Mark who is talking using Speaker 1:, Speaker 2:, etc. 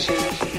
Speaker 1: Sessions.